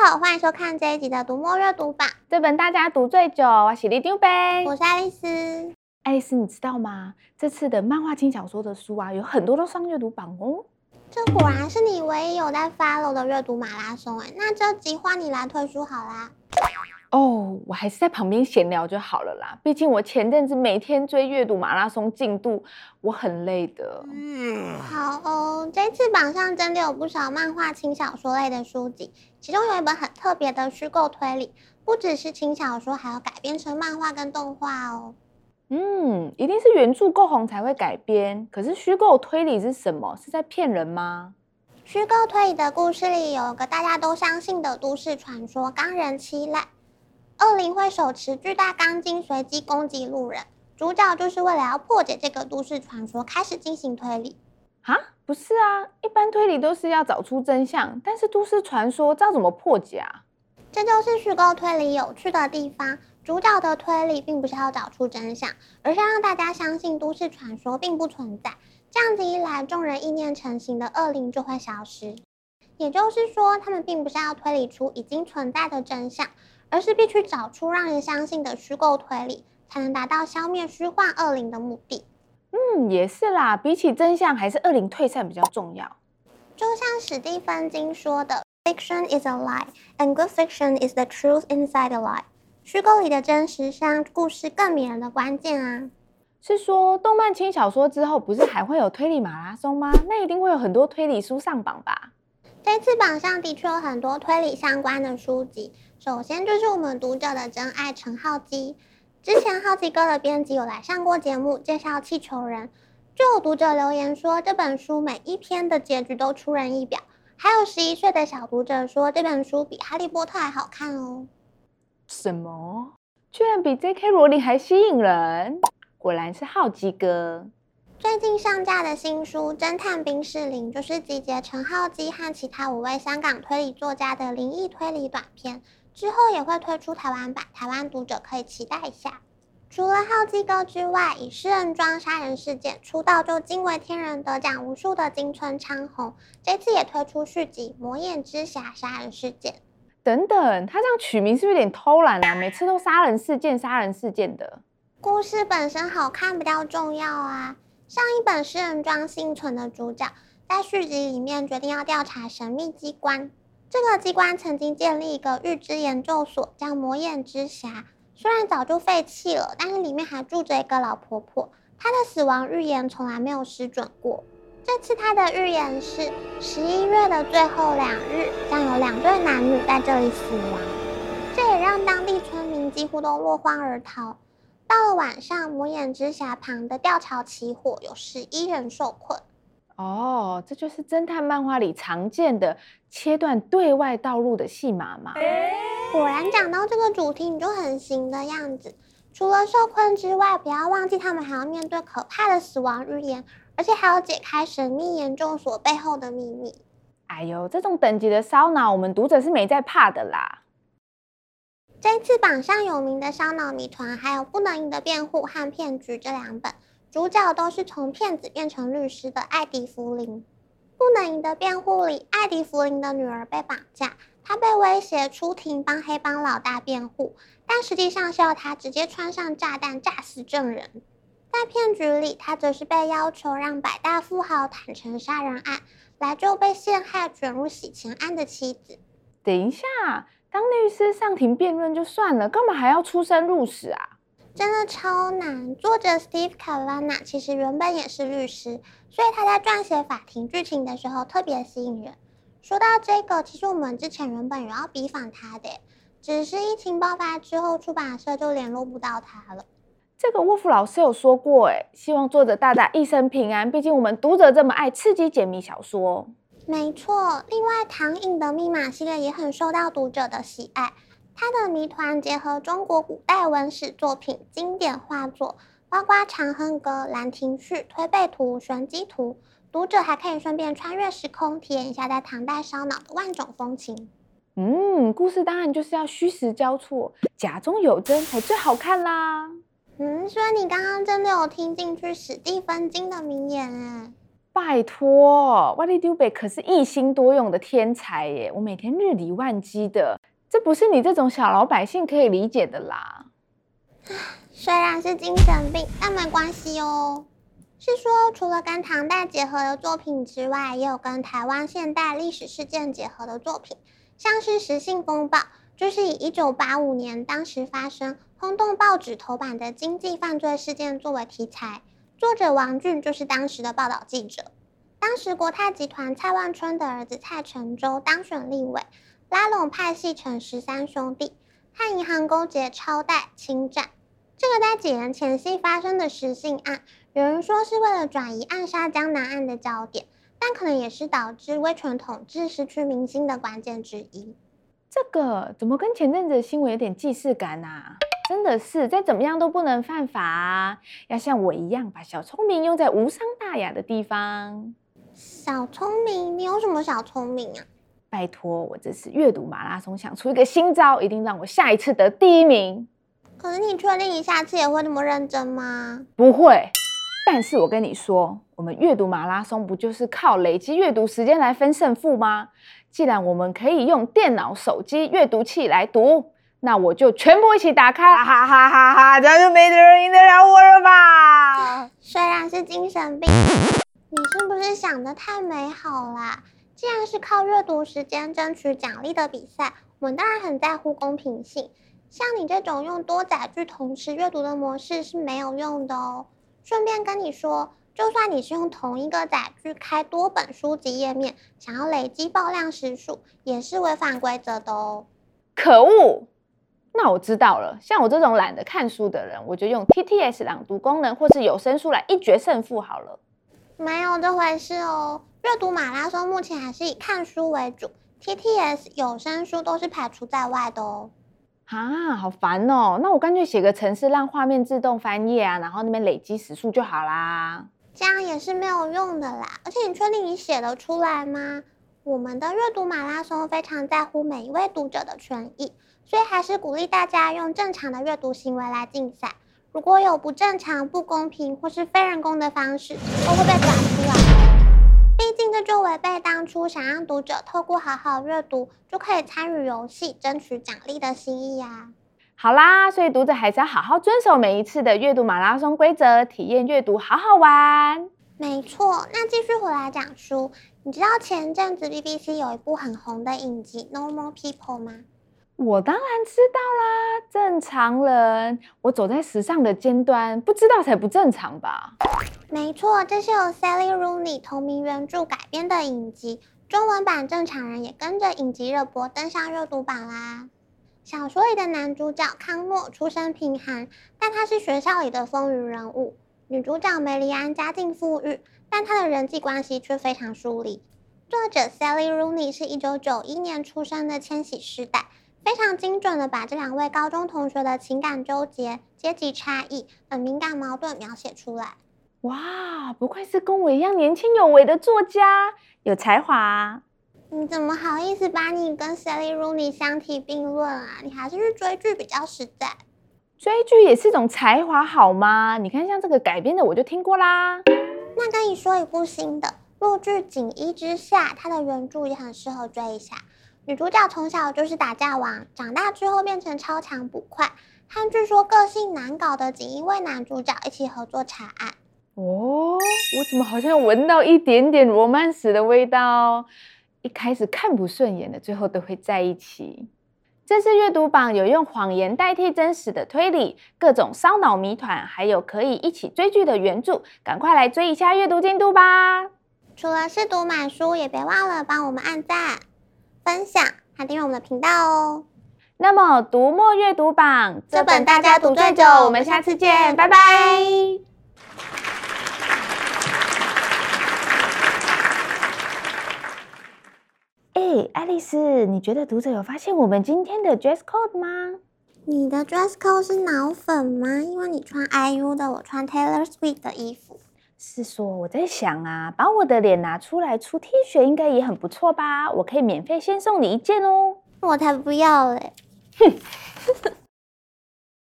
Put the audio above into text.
好，欢迎收看这一集的读墨阅读榜。这本大家读最久，我是李丢呗，我是爱丽丝。爱丽丝，你知道吗？这次的漫画轻小说的书啊，有很多都上阅读榜哦。这果然是你唯一有在 follow 的阅读马拉松哎，那这集换你来推书好啦。哦，我还是在旁边闲聊就好了啦。毕竟我前阵子每天追阅读马拉松进度，我很累的。嗯，好哦。这次榜上真的有不少漫画轻小说类的书籍，其中有一本很特别的虚构推理，不只是轻小说，还要改编成漫画跟动画哦。嗯，一定是原著够红才会改编。可是虚构推理是什么？是在骗人吗？虚构推理的故事里有个大家都相信的都市传说——钢人七濑。恶灵会手持巨大钢筋随机攻击路人，主角就是为了要破解这个都市传说，开始进行推理。啊，不是啊，一般推理都是要找出真相，但是都市传说知道怎么破解啊？这就是虚构推理有趣的地方。主角的推理并不是要找出真相，而是让大家相信都市传说并不存在。这样子一来，众人意念成型的恶灵就会消失。也就是说，他们并不是要推理出已经存在的真相。而是必须找出让人相信的虚构推理，才能达到消灭虚幻恶灵的目的。嗯，也是啦，比起真相，还是恶灵退散比较重要。就像史蒂芬金说的：“Fiction is a lie, and good fiction is the truth inside a lie。”虚构里的真实是让故事更迷人的关键啊。是说，动漫轻小说之后，不是还会有推理马拉松吗？那一定会有很多推理书上榜吧？这次榜上的确有很多推理相关的书籍。首先就是我们读者的真爱陈浩基，之前浩基哥的编辑有来上过节目介绍《气球人》，就有读者留言说这本书每一篇的结局都出人意表，还有十一岁的小读者说这本书比《哈利波特》还好看哦。什么？居然比 J.K. 罗琳还吸引人？果然是浩基哥。最近上架的新书《侦探冰室林》就是集结陈浩基和其他五位香港推理作家的灵异推理短篇。之后也会推出台湾版，台湾读者可以期待一下。除了浩基哥之外，以诗人庄杀人事件出道就惊为天人、得奖无数的金村昌宏，这次也推出续集《魔眼之匣杀人事件》。等等，他这样取名是不是有点偷懒啊？每次都杀人事件、杀人事件的。故事本身好看比较重要啊。上一本诗人庄幸存的主角，在续集里面决定要调查神秘机关。这个机关曾经建立一个预知研究所，叫魔眼之匣。虽然早就废弃了，但是里面还住着一个老婆婆。她的死亡预言从来没有失准过。这次她的预言是十一月的最后两日，将有两对男女在这里死亡。这也让当地村民几乎都落荒而逃。到了晚上，魔眼之匣旁的吊桥起火，有十一人受困。哦，这就是侦探漫画里常见的切断对外道路的戏码嘛。果然讲到这个主题，你就很行的样子。除了受困之外，不要忘记他们还要面对可怕的死亡预言，而且还要解开神秘研究所背后的秘密。哎呦，这种等级的烧脑，我们读者是没在怕的啦。这次榜上有名的烧脑谜团，还有不能赢的辩护和骗局这两本。主角都是从骗子变成律师的艾迪·福林。不能赢的辩护里，艾迪·福林的女儿被绑架，他被威胁出庭帮黑帮老大辩护，但实际上是要他直接穿上炸弹炸死证人。在骗局里，他则是被要求让百大富豪坦承杀人案，来救被陷害卷入洗钱案的妻子。等一下，当律师上庭辩论就算了，干嘛还要出生入死啊？真的超难。作者 Steve Cavanna 其实原本也是律师，所以他在撰写法庭剧情的时候特别吸引人。说到这个，其实我们之前原本有要比访他的，只是疫情爆发之后，出版社就联络不到他了。这个沃夫老师有说过，哎，希望作者大大一生平安。毕竟我们读者这么爱刺激解谜小说。没错，另外唐寅的密码系列也很受到读者的喜爱。他的谜团结合中国古代文史作品、经典画作，包括《长恨歌》《兰亭序》《推背图》《玄机图》，读者还可以顺便穿越时空，体验一下在唐代烧脑的万种风情。嗯，故事当然就是要虚实交错，假中有真才最好看啦。嗯，所以你刚刚真的有听进去史蒂芬金的名言哎？拜托，瓦力丢贝可是一心多用的天才耶！我每天日理万机的，这不是你这种小老百姓可以理解的啦。虽然是精神病，但没关系哦。是说，除了跟唐代结合的作品之外，也有跟台湾现代历史事件结合的作品，像是《时信风暴》，就是以一九八五年当时发生轰动报纸头版的经济犯罪事件作为题材。作者王俊就是当时的报道记者。当时国泰集团蔡万春的儿子蔡成洲当选立委，拉拢派系成十三兄弟，和银行勾结超贷侵占。这个在几年前夕发生的十信案，有人说是为了转移暗杀江南案的焦点，但可能也是导致威权统治失去民心的关键之一。这个怎么跟前阵子的新闻有点既视感啊？真的是再怎么样都不能犯法啊！要像我一样，把小聪明用在无伤大雅的地方。小聪明，你有什么小聪明啊？拜托，我这次阅读马拉松想出一个新招，一定让我下一次得第一名。可是你确定你下次也会那么认真吗？不会。但是我跟你说，我们阅读马拉松不就是靠累积阅读时间来分胜负吗？既然我们可以用电脑、手机阅读器来读。那我就全部一起打开，哈哈哈哈哈！这样就没人赢得了我了吧？虽然是精神病，你是不是想得太美好啦？既然是靠阅读时间争取奖励的比赛，我们当然很在乎公平性。像你这种用多载具同时阅读的模式是没有用的哦。顺便跟你说，就算你是用同一个载具开多本书籍页面，想要累积爆量时数，也是违反规则的哦。可恶！那我知道了，像我这种懒得看书的人，我就用 TTS 朗读功能或是有声书来一决胜负好了。没有这回事哦，阅读马拉松目前还是以看书为主，TTS 有声书都是排除在外的哦。啊，好烦哦！那我干脆写个程式，让画面自动翻页啊，然后那边累积时数就好啦。这样也是没有用的啦，而且你确定你写得出来吗？我们的阅读马拉松非常在乎每一位读者的权益。所以还是鼓励大家用正常的阅读行为来竞赛。如果有不正常、不公平或是非人工的方式，都会被抓出来。毕竟这就违背当初想让读者透过好好阅读就可以参与游戏、争取奖励的心意啊。好啦，所以读者还是要好好遵守每一次的阅读马拉松规则，体验阅读好好玩。没错，那继续回来讲书。你知道前阵子 BBC 有一部很红的影集《Normal People》吗？我当然知道啦，正常人，我走在时尚的尖端，不知道才不正常吧？没错，这是由 Sally Rooney 同名原著改编的影集，中文版《正常人》也跟着影集热播登上热读榜啦。小说里的男主角康诺出身贫寒，但他是学校里的风云人物。女主角梅丽安家境富裕，但她的人际关系却非常疏离。作者 Sally Rooney 是一九九一年出生的千禧世代。非常精准的把这两位高中同学的情感纠结、阶级差异等敏感矛盾描写出来。哇，不愧是跟我一样年轻有为的作家，有才华。你怎么好意思把你跟 Sally Rooney 相提并论啊？你还是去追剧比较实在。追剧也是种才华，好吗？你看像这个改编的，我就听过啦。那跟你说一部新的，陆剧《锦衣之下》，它的原著也很适合追一下。女主角从小就是打架王，长大之后变成超强捕快，和据说个性难搞的锦衣卫男主角一起合作查案。哦，我怎么好像闻到一点点罗曼史的味道？一开始看不顺眼的，最后都会在一起。这次阅读榜有用谎言代替真实的推理，各种烧脑谜团，还有可以一起追剧的原著，赶快来追一下阅读进度吧！除了试读买书，也别忘了帮我们按赞。分享还订阅我们的频道哦。那么，读墨阅读榜这本大家读最久，我们下次见，拜拜。哎，爱丽丝，你觉得读者有发现我们今天的 dress code 吗？你的 dress code 是脑粉吗？因为你穿 IU 的，我穿 Taylor Swift 的衣服。是说我在想啊，把我的脸拿出来出 T 恤，应该也很不错吧？我可以免费先送你一件哦。我才不要嘞！哼。